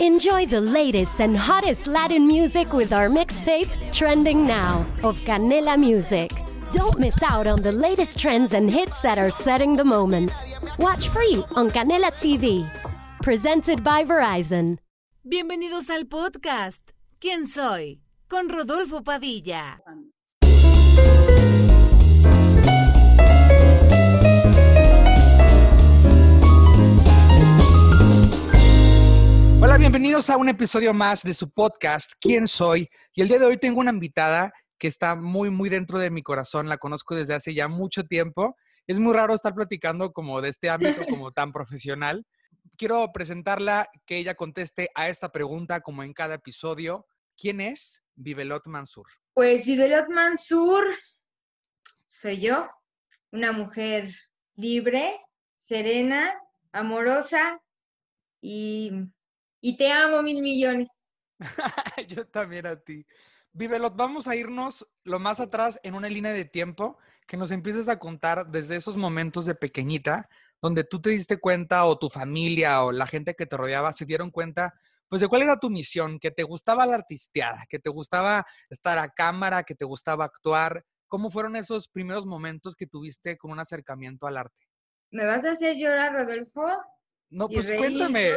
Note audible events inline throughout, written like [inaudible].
Enjoy the latest and hottest Latin music with our mixtape, Trending Now, of Canela Music. Don't miss out on the latest trends and hits that are setting the moment. Watch free on Canela TV. Presented by Verizon. Bienvenidos al podcast. ¿Quién soy? Con Rodolfo Padilla. Hola, bienvenidos a un episodio más de su podcast, ¿Quién soy? Y el día de hoy tengo una invitada que está muy, muy dentro de mi corazón, la conozco desde hace ya mucho tiempo. Es muy raro estar platicando como de este ámbito, [laughs] como tan profesional. Quiero presentarla, que ella conteste a esta pregunta como en cada episodio. ¿Quién es Vivelot Mansur? Pues Vivelot Mansur soy yo, una mujer libre, serena, amorosa y y te amo mil millones. [laughs] Yo también a ti. Vivelot, vamos a irnos lo más atrás en una línea de tiempo que nos empieces a contar desde esos momentos de pequeñita, donde tú te diste cuenta o tu familia o la gente que te rodeaba se dieron cuenta, pues de cuál era tu misión, que te gustaba la artisteada, que te gustaba estar a cámara, que te gustaba actuar. ¿Cómo fueron esos primeros momentos que tuviste con un acercamiento al arte? ¿Me vas a hacer llorar, Rodolfo? No, pues cuéntame.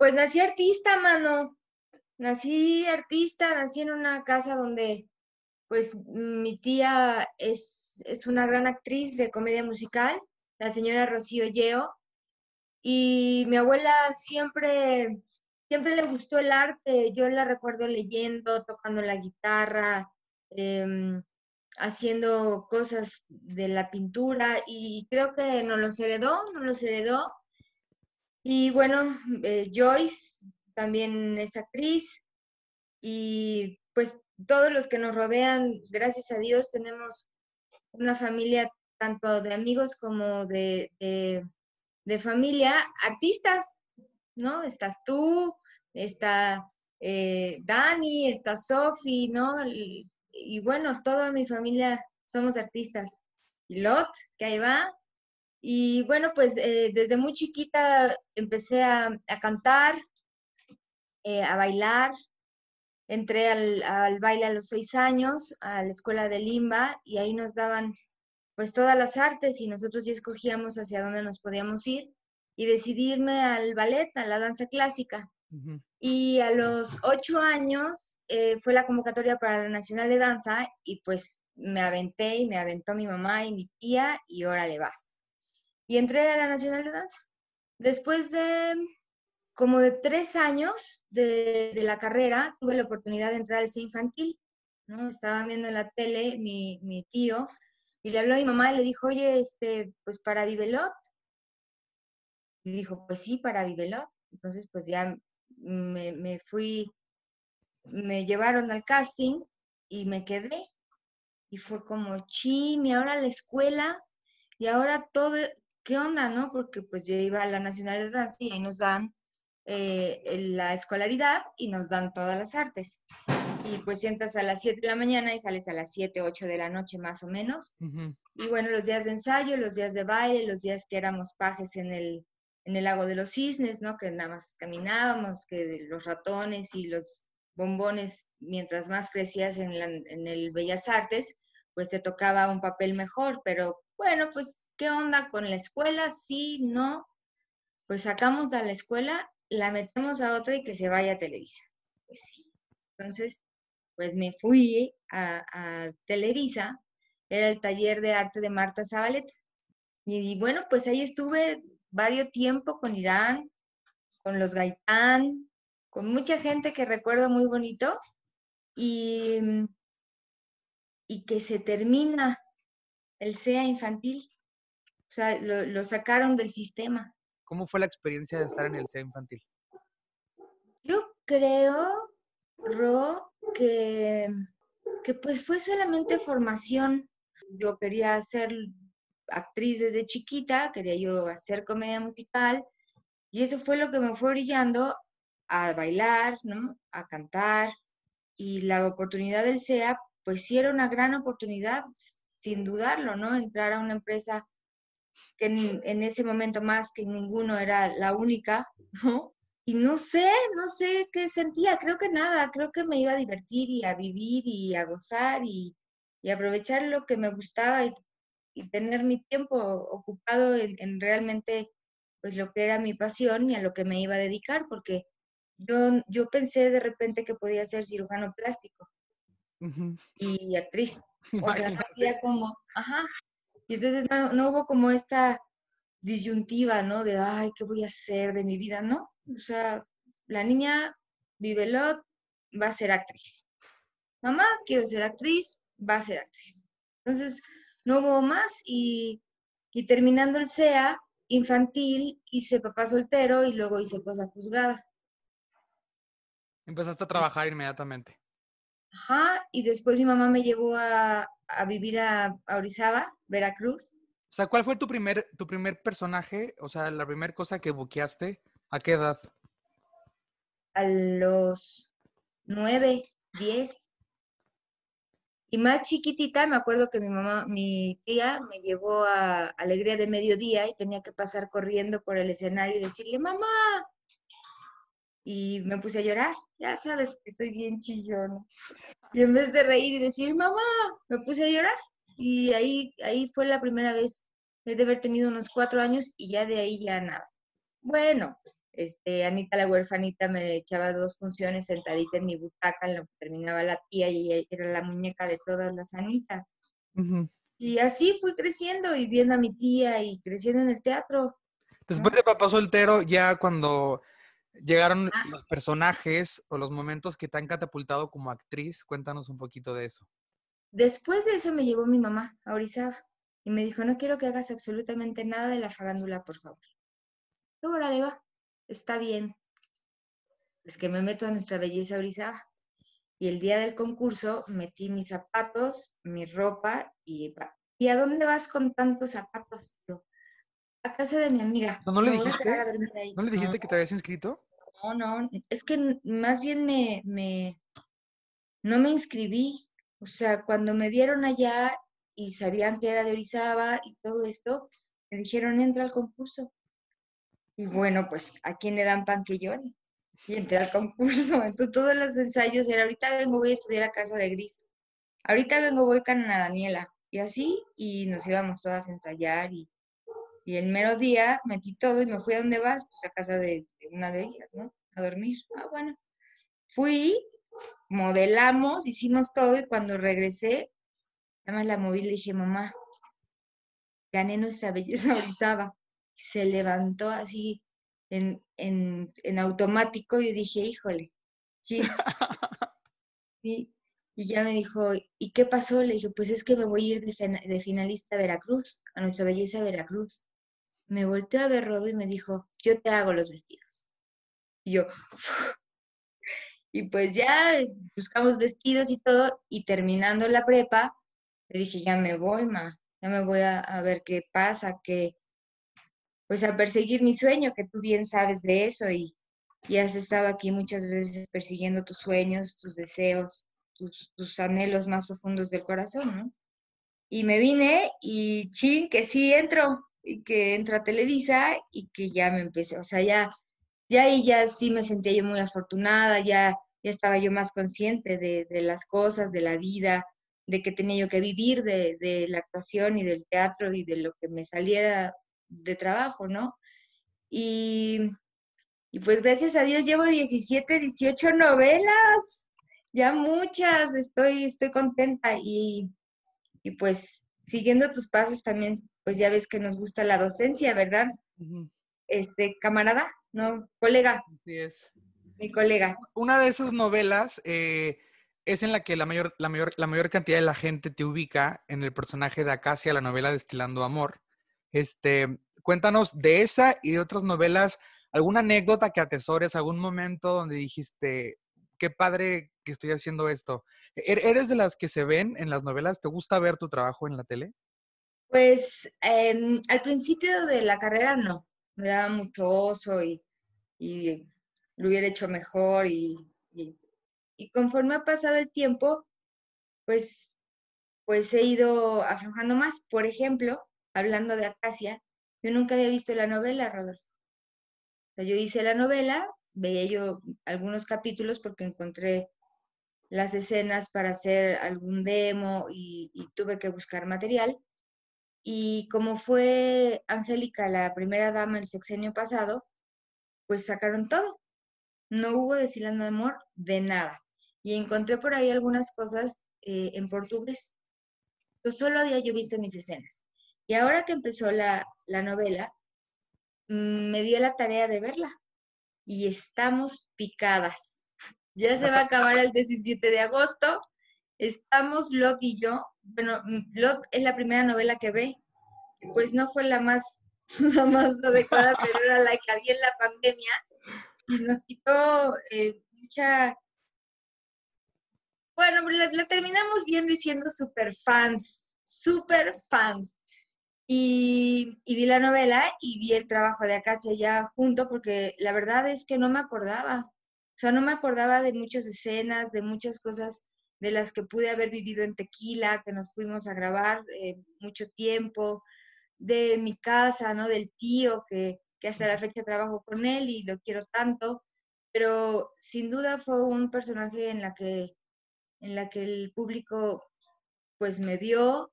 Pues nací artista, mano. Nací artista, nací en una casa donde, pues, mi tía es, es una gran actriz de comedia musical, la señora Rocío Yeo, y mi abuela siempre, siempre le gustó el arte. Yo la recuerdo leyendo, tocando la guitarra, em, haciendo cosas de la pintura, y creo que nos los heredó, nos los heredó y bueno, eh, Joyce también es actriz y pues todos los que nos rodean, gracias a Dios, tenemos una familia tanto de amigos como de, de, familia, artistas, ¿no? Estás tú, está eh, Dani, está Sofi, ¿no? Y, y, bueno, toda mi familia somos artistas. Lot, que ahí va, y bueno, pues eh, desde muy chiquita empecé a, cantar, eh, a bailar. Entré al, baile a los seis años, a la escuela de Limba, y ahí nos daban pues todas las artes y nosotros ya escogíamos hacia dónde nos podíamos ir y decidí irme al ballet, a la danza clásica. Y a los ocho años eh, fue la convocatoria para la Nacional de Danza y pues me aventé y me aventó mi mamá y mi tía y órale vas y entré a la Nacional de Danza. Después de como de tres años de, la carrera, tuve la oportunidad de entrar al C infantil. ¿no? Estaba viendo en la tele mi, mi, tío y le habló a mi mamá y le dijo, oye, este, pues para Vivelot. Y dijo, pues sí, para Vivelot. Entonces, pues ya me, me fui, me llevaron al casting y me quedé. Y fue como, chin, y ahora la escuela, y ahora todo, ¿qué onda, no? Porque pues yo iba a la Nacional de Danza y ahí nos dan eh, la escolaridad y nos dan todas las artes. Y pues sientas a las 7 de la mañana y sales a las 7, 8 de la noche más o menos. Y bueno, los días de ensayo, los días de baile, los días que éramos pajes en el, en el lago de los cisnes, ¿no? Que nada más caminábamos, que los ratones y los bombones, mientras más crecías en, en el Bellas Artes, pues te tocaba un papel mejor, pero bueno, pues ¿Qué onda con la escuela? Sí, no. Pues sacamos de la escuela, la metemos a otra y que se vaya a Televisa. Pues sí. Entonces, pues me fui a, a Televisa, era el taller de arte de Marta Zabaleta. Y, bueno, pues ahí estuve varios tiempo con Irán, con los Gaitán, con mucha gente que recuerdo muy bonito y, y que se termina el SEA infantil. O sea, lo, sacaron del sistema. ¿Cómo fue la experiencia de estar en el SEA infantil? Yo creo, Ro, que, que pues fue solamente formación. Yo quería ser actriz desde chiquita, quería yo hacer comedia musical, y eso fue lo que me fue brillando a bailar, ¿no? A cantar, y la oportunidad del SEA, pues sí era una gran oportunidad, sin dudarlo, ¿no? Entrar a una empresa que en, ese momento más que ninguno era la única, ¿no? y no sé, no sé qué sentía, creo que nada, creo que me iba a divertir y a vivir y a gozar y, y aprovechar lo que me gustaba y, y tener mi tiempo ocupado en, en, realmente pues lo que era mi pasión y a lo que me iba a dedicar, porque yo, yo pensé de repente que podía ser cirujano plástico y actriz. [laughs] O sea, no había como, ajá. Y entonces no, no hubo como esta disyuntiva, ¿no? De, ay, ¿qué voy a hacer de mi vida? No, o sea, la niña Vivelot va a ser actriz. Mamá, quiero ser actriz, va a ser actriz. Entonces, no hubo más y, y terminando el SEA infantil, hice papá soltero y luego hice cosa juzgada. Empezaste a trabajar inmediatamente. Ajá, y después mi mamá me llevó a, a vivir a, a Orizaba, Veracruz. O sea, ¿cuál fue tu primer, tu primer personaje? O sea, la primera cosa que buqueaste, ¿a qué edad? A los nueve, diez. Y más chiquitita, me acuerdo que mi mamá, mi tía me llevó a Alegría de Mediodía y tenía que pasar corriendo por el escenario y decirle, mamá. Y me puse a llorar. Ya sabes que soy bien chillona. Y en vez de reír y decir, mamá, me puse a llorar. Y ahí, ahí fue la primera vez. He de haber tenido unos cuatro años y ya de ahí ya nada. Bueno, este, Anita la huerfanita me echaba dos funciones sentadita en mi butaca en lo que terminaba la tía y ella era la muñeca de todas las Anitas. Uh -huh. Y así fui creciendo y viendo a mi tía y creciendo en el teatro. Después de Papá Soltero, ya cuando llegaron ah. los personajes o los momentos que te han catapultado como actriz, cuéntanos un poquito de eso. Después de eso me llevó mi mamá a Orizaba y me dijo, no quiero que hagas absolutamente nada de la farándula, por favor. Luego la le va está bien. Es que me meto a nuestra belleza Orizaba. Y el día del concurso metí mis zapatos, mi ropa y... ¿Y a dónde vas con tantos zapatos? Yo, a casa de mi amiga. ¿No, no le dijiste? ¿No le dijiste no, que te habías inscrito? No, no, es que más bien me, me, no me inscribí. O sea, cuando me vieron allá y sabían que era de Orizaba y todo esto, me dijeron, entra al concurso. Y bueno, pues, ¿a quién le dan pan que llore? Y entré al concurso. [laughs] Entonces, todos los ensayos era, ahorita vengo, voy a estudiar a Casa de Gris. Ahorita vengo, voy con Ana Daniela. Y así, y nos íbamos todas a ensayar. Y, y el mero día metí todo y me fui a dónde vas, pues a casa de, de una de ellas, ¿no? A dormir. Ah, bueno. Fui, modelamos, hicimos todo y cuando regresé, nada más la moví y le dije, mamá, gané nuestra belleza [laughs] Orizaba se levantó así en, en, en automático y dije, híjole, sí. [laughs] sí. Y ya me dijo, ¿y qué pasó? Le dije, pues es que me voy a ir de, de finalista a Veracruz, a nuestra belleza Veracruz. Me volteó a ver Rodo y me dijo, yo te hago los vestidos. Y yo, [laughs] y pues ya buscamos vestidos y todo, y terminando la prepa, le dije, ya me voy, ma, ya me voy a, a ver qué pasa, qué, pues a perseguir mi sueño, que tú bien sabes de eso y, y has estado aquí muchas veces persiguiendo tus sueños, tus deseos, tus, tus, anhelos más profundos del corazón, ¿no? Y me vine y chin, que sí entro, y que entro a Televisa y que ya me empecé, o sea, ya, ya ahí ya sí me sentía yo muy afortunada, ya, ya estaba yo más consciente de, de las cosas, de la vida, de que tenía yo que vivir de, de la actuación y del teatro y de lo que me saliera de trabajo, ¿no? Y, y, pues gracias a Dios llevo 17, 18 novelas, ya muchas, estoy, estoy contenta y, y pues siguiendo tus pasos también, pues ya ves que nos gusta la docencia, ¿verdad? Uh -huh. Este, camarada, no, colega. Así es. Mi colega. Una de esas novelas eh, es en la que la mayor, la, mayor, la mayor cantidad de la gente te ubica en el personaje de Acacia, la novela Destilando Amor. Este, cuéntanos de esa y de otras novelas, alguna anécdota que atesores, algún momento donde dijiste, qué padre que estoy haciendo esto. ¿Eres de las que se ven en las novelas? ¿Te gusta ver tu trabajo en la tele? Pues eh, al principio de la carrera no, me daba mucho oso y, y lo hubiera hecho mejor y, y, conforme ha pasado el tiempo, pues, pues he ido aflojando más. Por ejemplo, hablando de Acacia, yo nunca había visto la novela, Rodolfo. Yo hice la novela, veía yo algunos capítulos porque encontré las escenas para hacer algún demo y tuve que buscar material. Y como fue Angélica la primera dama el sexenio pasado, pues sacaron todo. No hubo destilando de amor de nada. Y encontré por ahí algunas cosas eh, en portugués. Yo solo había yo visto mis escenas. Y ahora que empezó la, la novela, mm, me di la tarea de verla. Y estamos picadas. [laughs] Ya se va a acabar el 17 de agosto. Estamos Lot y yo. Bueno, mm, Lot es la primera novela que ve. Pues no fue la más, [laughs] la más adecuada, pero era la que había en la pandemia. Y nos quitó eh, mucha bueno, la, terminamos viendo y siendo súper fans, súper fans. Y, vi la novela y vi el trabajo de Acacia ya junto porque la verdad es que no me acordaba. O sea, no me acordaba de muchas escenas, de muchas cosas de las que pude haber vivido en Tequila, que nos fuimos a grabar eh, mucho tiempo, de mi casa, ¿no? Del tío que, que hasta la fecha trabajo con él y lo quiero tanto. Pero sin duda fue un personaje en la que en la que el público pues me vio,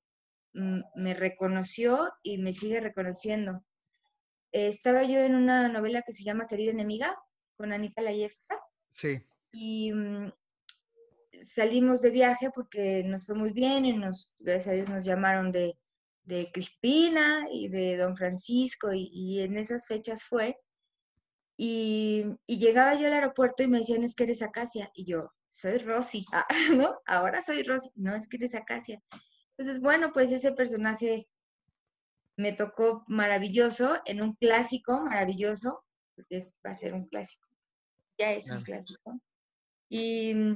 me reconoció y me sigue reconociendo. estaba yo en una novela que se llama Querida Enemiga con Anita Layevska. Sí. Y mm, salimos de viaje porque nos fue muy bien y nos, gracias a Dios, nos llamaron de, de Crispina y de Don Francisco y, en esas fechas fue. Y, y, llegaba yo al aeropuerto y me decían, es que eres Acacia. Y yo, soy Rosy, [laughs] ah, ¿no? Ahora soy Rosy, no es que eres Acacia. Entonces, bueno, pues ese personaje me tocó maravilloso, en un clásico maravilloso, porque es, va a ser un clásico, ya es un clásico. Y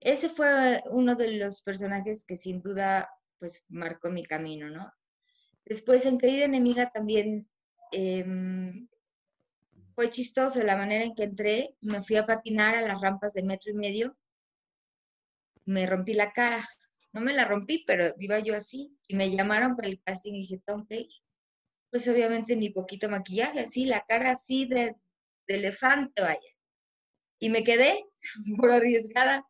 ese fue uno de los personajes que sin duda, pues, marcó mi camino, ¿no? Después, en Querida Enemiga también em, fue chistoso la manera en que entré, me fui a patinar a las rampas de metro y medio, me rompí la cara. No me la rompí, pero iba yo así. Y me llamaron para el casting y dije, ¿tengo Pues obviamente ni poquito maquillaje, así, la cara así de, elefante, vaya. Y me quedé [laughs] por arriesgada.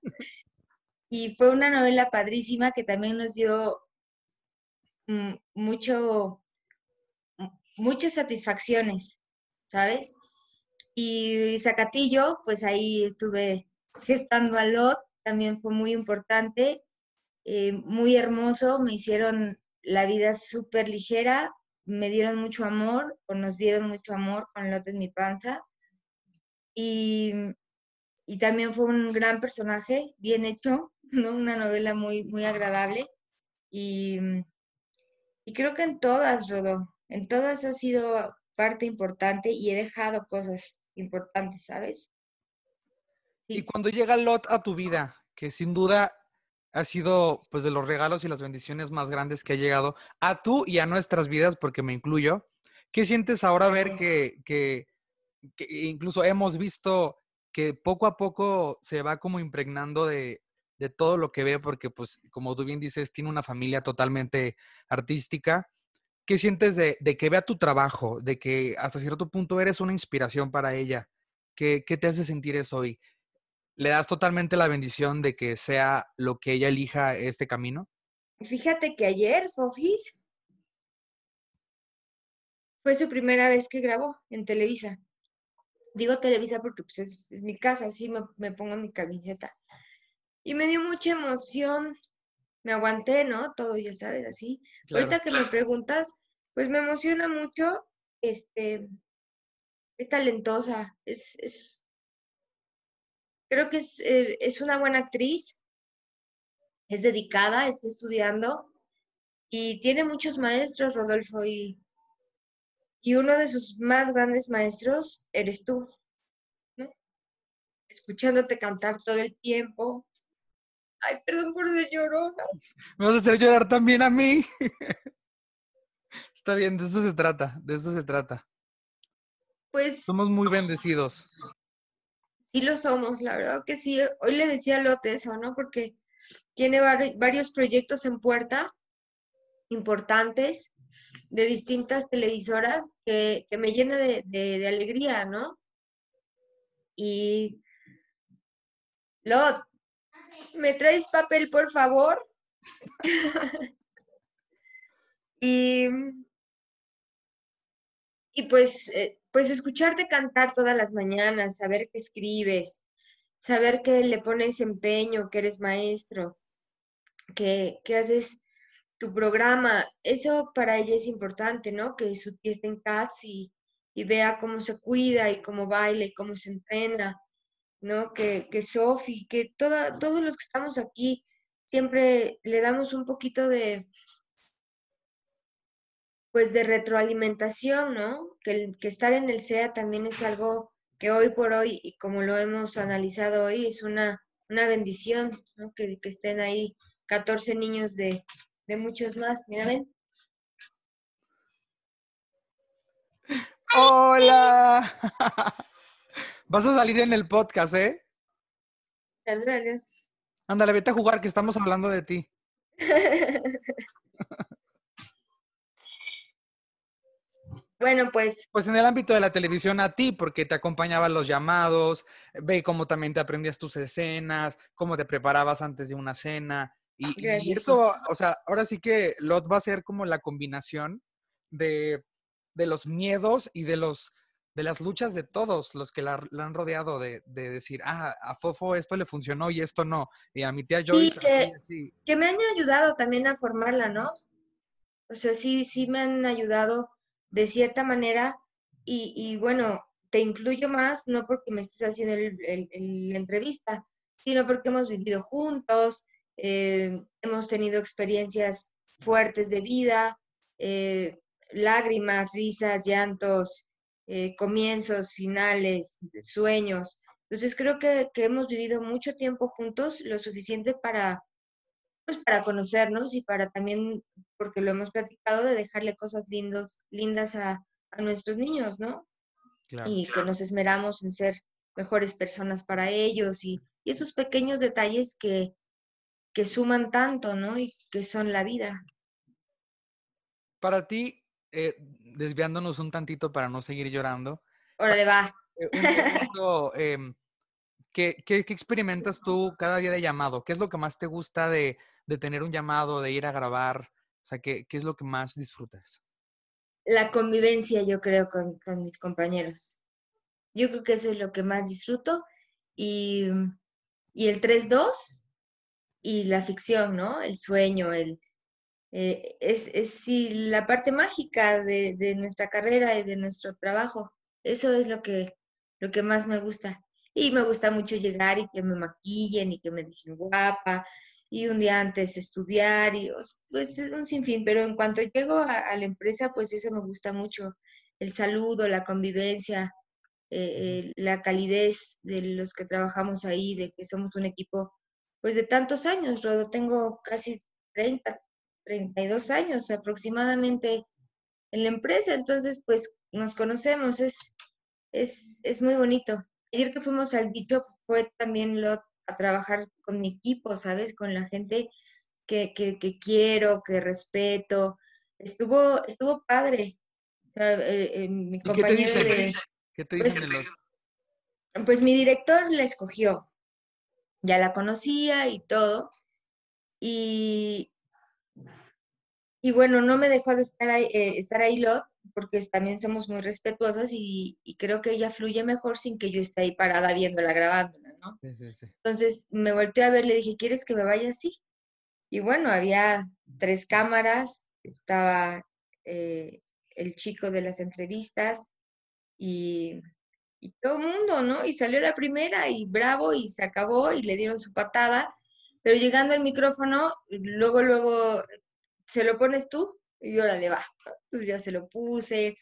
Y fue una novela padrísima que también nos dio mm, mucho, muchas satisfacciones, ¿sabes? Y Zacatillo, pues ahí estuve gestando a Lot, también fue muy importante, eh, muy hermoso, me hicieron la vida súper ligera, me dieron mucho amor, o nos dieron mucho amor con Lot en mi panza. Y, y también fue un gran personaje, bien hecho, [laughs] ¿no? una novela muy, muy agradable. Y, y creo que en todas, Rodó, en todas ha sido parte importante y he dejado cosas importante, ¿sabes? Y cuando llega Lot a tu vida, que sin duda ha sido pues de los regalos y las bendiciones más grandes que ha llegado a tú y a nuestras vidas, porque me incluyo, ¿qué sientes ahora ver que, que, incluso hemos visto que poco a poco se va como impregnando de, de todo lo que ve, porque pues como tú bien dices, tiene una familia totalmente artística ¿Qué sientes de, que vea tu trabajo, de que hasta cierto punto eres una inspiración para ella? ¿Qué, te hace sentir eso hoy? ¿Le das totalmente la bendición de que sea lo que ella elija este camino? Fíjate que ayer, Fofis, fue su primera vez que grabó en Televisa. Digo Televisa porque pues, es, mi casa, así me, me, pongo mi camiseta. Y me dio mucha emoción. Me aguanté, ¿no? Todo, ya sabes, así. Ahorita que me preguntas, pues me emociona mucho, este, es talentosa, es, es creo que es, eh, es, una buena actriz, es dedicada, está estudiando y tiene muchos maestros, Rodolfo, y, y uno de sus más grandes maestros eres tú, ¿no? Escuchándote cantar todo el tiempo. Ay, perdón por ser llorona. Me vas a hacer llorar también a mí. [laughs] Está bien, de eso se trata, de eso se trata. Pues. Somos muy bendecidos. Sí lo somos, la verdad que sí. Hoy le decía a Lote eso, ¿no? Porque tiene varios proyectos en puerta importantes de distintas televisoras que, me llena de, alegría, ¿no? y... Lot, ¿me traes papel, por favor? [laughs] y, y pues, eh, pues escucharte cantar todas las mañanas, saber que escribes, saber que le pones empeño, que eres maestro, que, que haces tu programa, eso para ella es importante, ¿no? Que su tía esté en CATS y, y vea cómo se cuida y cómo baila y cómo se entrena, ¿no? Que, que Sofi, que toda, todos los que estamos aquí, siempre le damos un poquito de, pues de retroalimentación, ¿no? Que, que estar en el SEA también es algo que hoy por hoy, y como lo hemos analizado hoy, es una, una bendición, ¿no? Que, que estén ahí 14 niños de, de muchos más. Mira, ven. [laughs] Hola. [laughs] Vas a salir en el podcast, ¿eh? Saludos. Ándale, vete a jugar, que estamos hablando de ti. [laughs] bueno, pues. Pues en el ámbito de la televisión a ti, porque te acompañaban los llamados, ve cómo también te aprendías tus escenas, cómo te preparabas antes de una cena. Y, y eso, o sea, ahora sí que Lot va a ser como la combinación de, de los miedos y de los de las luchas de todos los que la, la han rodeado de, de decir, ah, a Fofo esto le funcionó y esto no. Y a mi tía Joyce, que- así, así. que me han ayudado también a formarla, ¿no? O sea, sí, sí me han ayudado de cierta manera y, y bueno, te incluyo más, no porque me estés haciendo la entrevista, sino porque hemos vivido juntos, eh, hemos tenido experiencias fuertes de vida, eh, lágrimas, risas, llantos, eh, comienzos, finales, sueños. Entonces creo que, que hemos vivido mucho tiempo juntos, lo suficiente para, pues, para conocernos y para también, porque lo hemos platicado, de dejarle cosas lindos, lindas a, a nuestros niños, ¿no? Claro. Y que nos esmeramos en ser mejores personas para ellos y, y esos pequeños detalles que, que suman tanto, ¿no? Y que son la vida. Para ti, eh, desviándonos un tantito para no seguir llorando, Órale, va. eh, un [laughs] poquito, em, ¿qué, qué, qué experimentas tú cada día de llamado? ¿Qué es lo que más te gusta de, de tener un llamado, de ir a grabar? O sea, ¿qué, qué es lo que más disfrutas? La convivencia, yo creo, con, con mis compañeros. Yo creo que eso es lo que más disfruto. Y, y el 3-2 y la ficción, ¿no? El sueño, el, eh, es, es sí, la parte mágica de, de nuestra carrera y de nuestro trabajo. Eso es lo que, lo que más me gusta. Y me gusta mucho llegar y que me maquillen y que me dejen guapa. Y un día antes estudiar y pues es un sinfín. Pero en cuanto llego a, a la empresa, pues eso me gusta mucho. El saludo, la convivencia, eh, eh, la calidez de los que trabajamos ahí, de que somos un equipo pues de tantos años, Rodo. Tengo casi 30, 32 años aproximadamente en la empresa, entonces pues nos conocemos, es, es, es muy bonito. Ayer que fuimos al dicho fue también lo, a trabajar con mi equipo, ¿sabes? Con la gente que, que, que quiero, que respeto. Estuvo, estuvo padre. O sea, eh, eh, mi ¿Y qué te compañero dicen? de, ¿Qué te pues, dicen de los... pues mi director la escogió. Ya la conocía y todo. Y, y bueno, no me dejó de estar ahí, eh, estar ahí Lot, porque también somos muy respetuosas y, y creo que ella fluye mejor sin que yo esté ahí parada viéndola, grabándola, ¿no? Sí, sí, sí. Entonces me volteé a ver, le dije, ¿quieres que me vaya así? Y bueno, había tres cámaras, estaba eh, el chico de las entrevistas y, y todo el mundo, ¿no? Y salió la primera y bravo y se acabó y le dieron su patada, pero llegando al micrófono, luego, luego, ¿se lo pones tú? Y órale, va. Pues ya se lo puse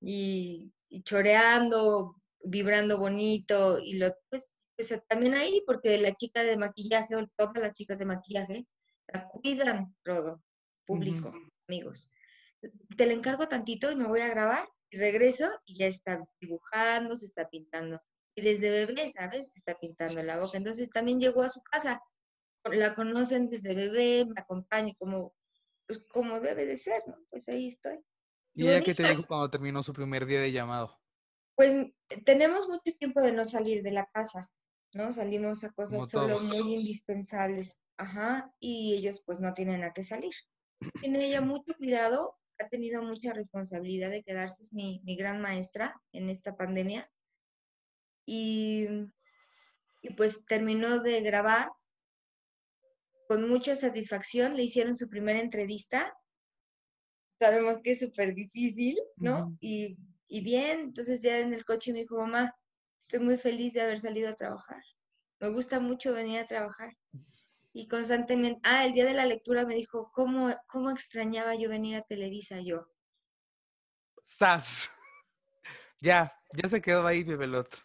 y, y choreando, vibrando bonito y lo, pues, pues también ahí, porque la chica de maquillaje, o todas las chicas de maquillaje, la cuidan, Rodo, público, amigos. Te la encargo tantito y me voy a grabar y regreso y ya está dibujando, se está pintando. Y desde bebé, ¿sabes? Se está pintando la boca. Entonces también llegó a su casa. La conocen desde bebé, me acompaña como, pues, como debe de ser, ¿no? Pues ahí estoy. ¿Y ella qué te dijo cuando terminó su primer día de llamado? Pues tenemos mucho tiempo de no salir de la casa, ¿no? Salimos a cosas solo muy indispensables, ajá, y ellos pues no tienen a qué salir. Tiene ella mucho cuidado, ha tenido mucha responsabilidad de quedarse, es mi, mi gran maestra en esta pandemia. Y, y pues terminó de grabar con mucha satisfacción, le hicieron su primera entrevista. Sabemos que es súper difícil, ¿no? y, y bien, entonces ya en el coche me dijo, mamá, estoy muy feliz de haber salido a trabajar. Me gusta mucho venir a trabajar. Y constantemente, ah, el día de la lectura me dijo, ¿cómo, cómo extrañaba yo venir a Televisa yo? ¡Sas! [laughs] Ya, ya se quedó ahí, Bebelot.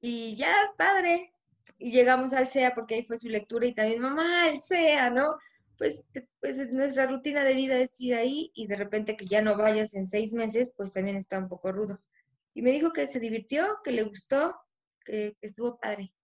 Y ya, padre, y llegamos al SEA porque ahí fue su lectura y también, mamá, el SEA, ¿no? Pues, pues nuestra rutina de vida es ir ahí y de repente que ya no vayas en seis meses, pues también está un poco rudo. Y me dijo que se divirtió, que le gustó, que, que estuvo padre.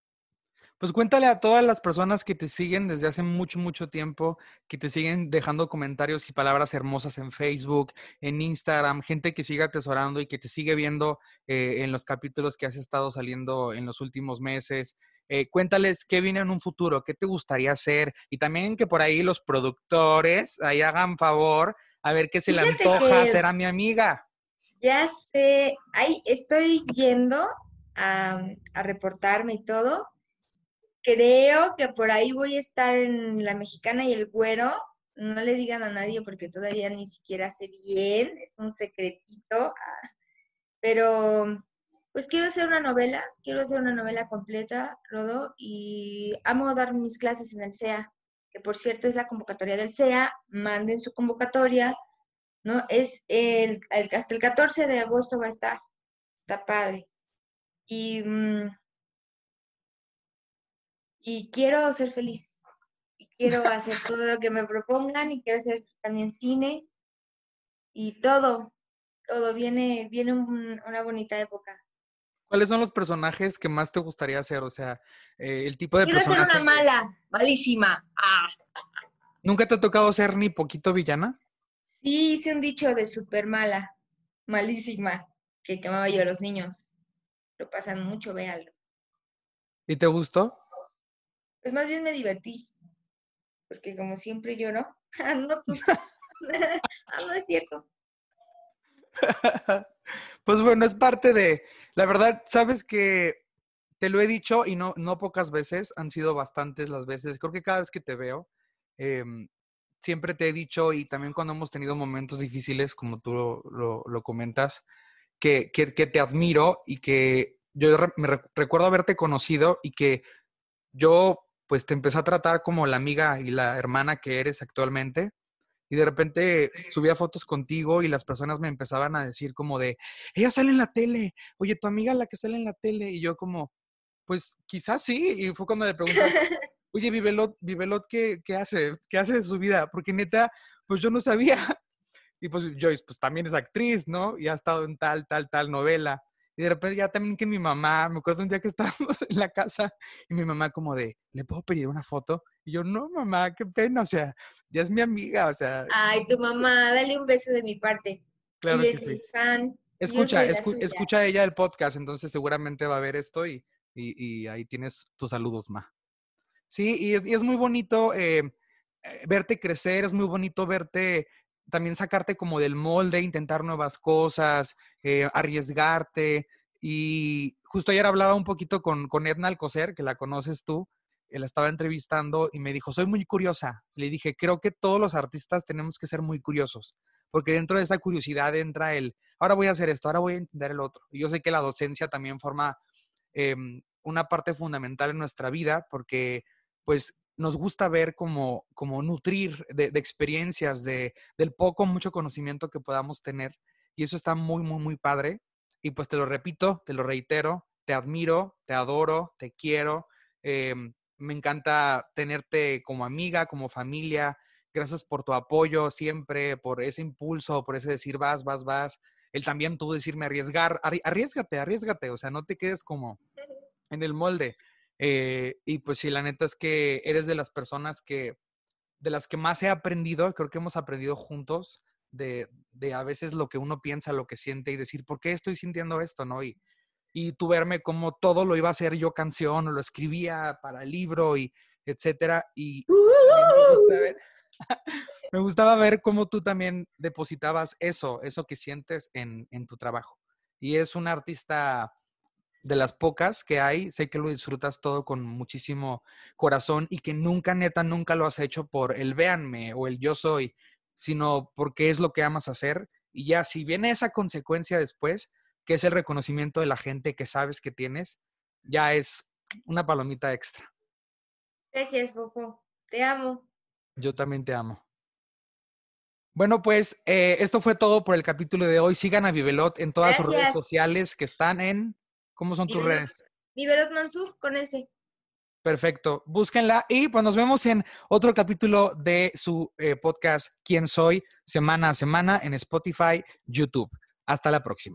Pues cuéntale a todas las personas que te siguen desde hace mucho, mucho tiempo, que te siguen dejando comentarios y palabras hermosas en Facebook, en Instagram, gente que sigue atesorando y que te sigue viendo eh, en los capítulos que has estado saliendo en los últimos meses. Eh, cuéntales qué viene en un futuro, qué te gustaría hacer y también que por ahí los productores ahí hagan favor a ver qué se le antoja hacer a mi amiga. Ya sé, ahí estoy yendo a, a reportarme y todo creo que por ahí voy a estar en La Mexicana y el Güero. No le digan a nadie porque todavía ni siquiera sé bien, es un secretito. Ah, pero pues quiero hacer una novela, quiero hacer una novela completa, Rodo, y amo dar mis clases en el SEA, que por cierto es la convocatoria del SEA, manden su convocatoria, ¿no? Es el, hasta el 14 de agosto va a estar, está padre. Y mm, y quiero ser feliz. Y quiero hacer todo lo que me propongan y quiero hacer también cine y todo, todo. Viene, viene una bonita época. ¿Cuáles son los personajes que más te gustaría hacer? O sea, eh, el tipo de Quiero ser una mala, malísima. Ah. ¿Nunca te ha tocado ser ni poquito villana? Sí, hice un dicho de súper mala, malísima, que quemaba yo a los niños. Lo pasan mucho, véanlo. ¿Y te gustó? Pues más bien me divertí, porque como siempre lloro. [laughs] Ah, no, tú. [laughs] ah, no es cierto. [laughs] pues bueno, es parte de, la verdad, sabes que te lo he dicho y no, no pocas veces, han sido bastantes las veces, creo que cada vez que te veo, em, siempre te he dicho y también cuando hemos tenido momentos difíciles, como tú lo, comentas, que, que, te admiro y que yo me recuerdo haberte conocido y que yo pues te empezó a tratar como la amiga y la hermana que eres actualmente. Y de repente subía fotos contigo y las personas me empezaban a decir como de, ella sale en la tele, oye, tu amiga la que sale en la tele. Y yo como, pues quizás sí. Y fue cuando le pregunté, [laughs] oye, Vivelot, Vivelot ¿qué, ¿qué hace? ¿Qué hace de su vida? Porque neta, pues yo no sabía. [laughs] Y pues Joyce, pues también es actriz, ¿no? Y ha estado en tal, tal, tal novela. Y de repente ya también que mi mamá, me acuerdo un día que estábamos [laughs] en la casa y mi mamá como de, ¿le puedo pedir una foto? Y yo, no, mamá, qué pena, o sea, ya es mi amiga, o sea. Ay, tu mamá, dale un beso de mi parte. Claro que es sí. mi fan. Escucha, escucha ella el podcast, entonces seguramente va a ver esto y, y, ahí tienes tus saludos, ma. Sí, y es, y es muy bonito eh, eh, verte crecer, es muy bonito verte también sacarte como del molde, intentar nuevas cosas, eh, arriesgarte. Y justo ayer hablaba un poquito con, con Edna Alcocer, que la conoces tú, él la estaba entrevistando y me dijo, soy muy curiosa. Le dije, creo que todos los artistas tenemos que ser muy curiosos, porque dentro de esa curiosidad entra el, ahora voy a hacer esto, ahora voy a entender el otro. Y yo sé que la docencia también forma em, una parte fundamental en nuestra vida, porque pues nos gusta ver como, como nutrir de, experiencias, de, del poco, mucho conocimiento que podamos tener. Y eso está muy, muy, muy padre. Y pues te lo repito, te lo reitero, te admiro, te adoro, te quiero. Em, me encanta tenerte como amiga, como familia. Gracias por tu apoyo siempre, por ese impulso, por ese decir vas, vas, vas. El también tú decirme arriesgar, arriesgate, arriesgate, o sea, no te quedes como en el molde. Eh, y pues sí, la neta es que eres de las personas que, de las que más he aprendido, creo que hemos aprendido juntos, de, de, a veces lo que uno piensa, lo que siente y decir, ¿por qué estoy sintiendo esto? ¿no? Y, y tú verme como todo lo iba a hacer yo canción o lo escribía para el libro y etcétera. Y [laughs] me, gustaba ver, cómo tú también depositabas eso, eso que sientes en, en tu trabajo. Y es un artista de las pocas que hay, sé que lo disfrutas todo con muchísimo corazón y que nunca, neta, nunca lo has hecho por el véanme o el yo soy, sino porque es lo que amas hacer. Y ya si viene esa consecuencia después, que es el reconocimiento de la gente que sabes que tienes, ya es una palomita extra. Gracias, Fofo. Te amo. Yo también te amo. Bueno, pues eh, esto fue todo por el capítulo de hoy. Sigan a Vivelot en todas sus redes sociales que están en ¿Cómo son tus redes? Nivelot Mansur con ese. Perfecto. Búsquenla y pues nos vemos en otro capítulo de su eh, podcast ¿Quién soy? semana a semana en Spotify, YouTube. Hasta la próxima.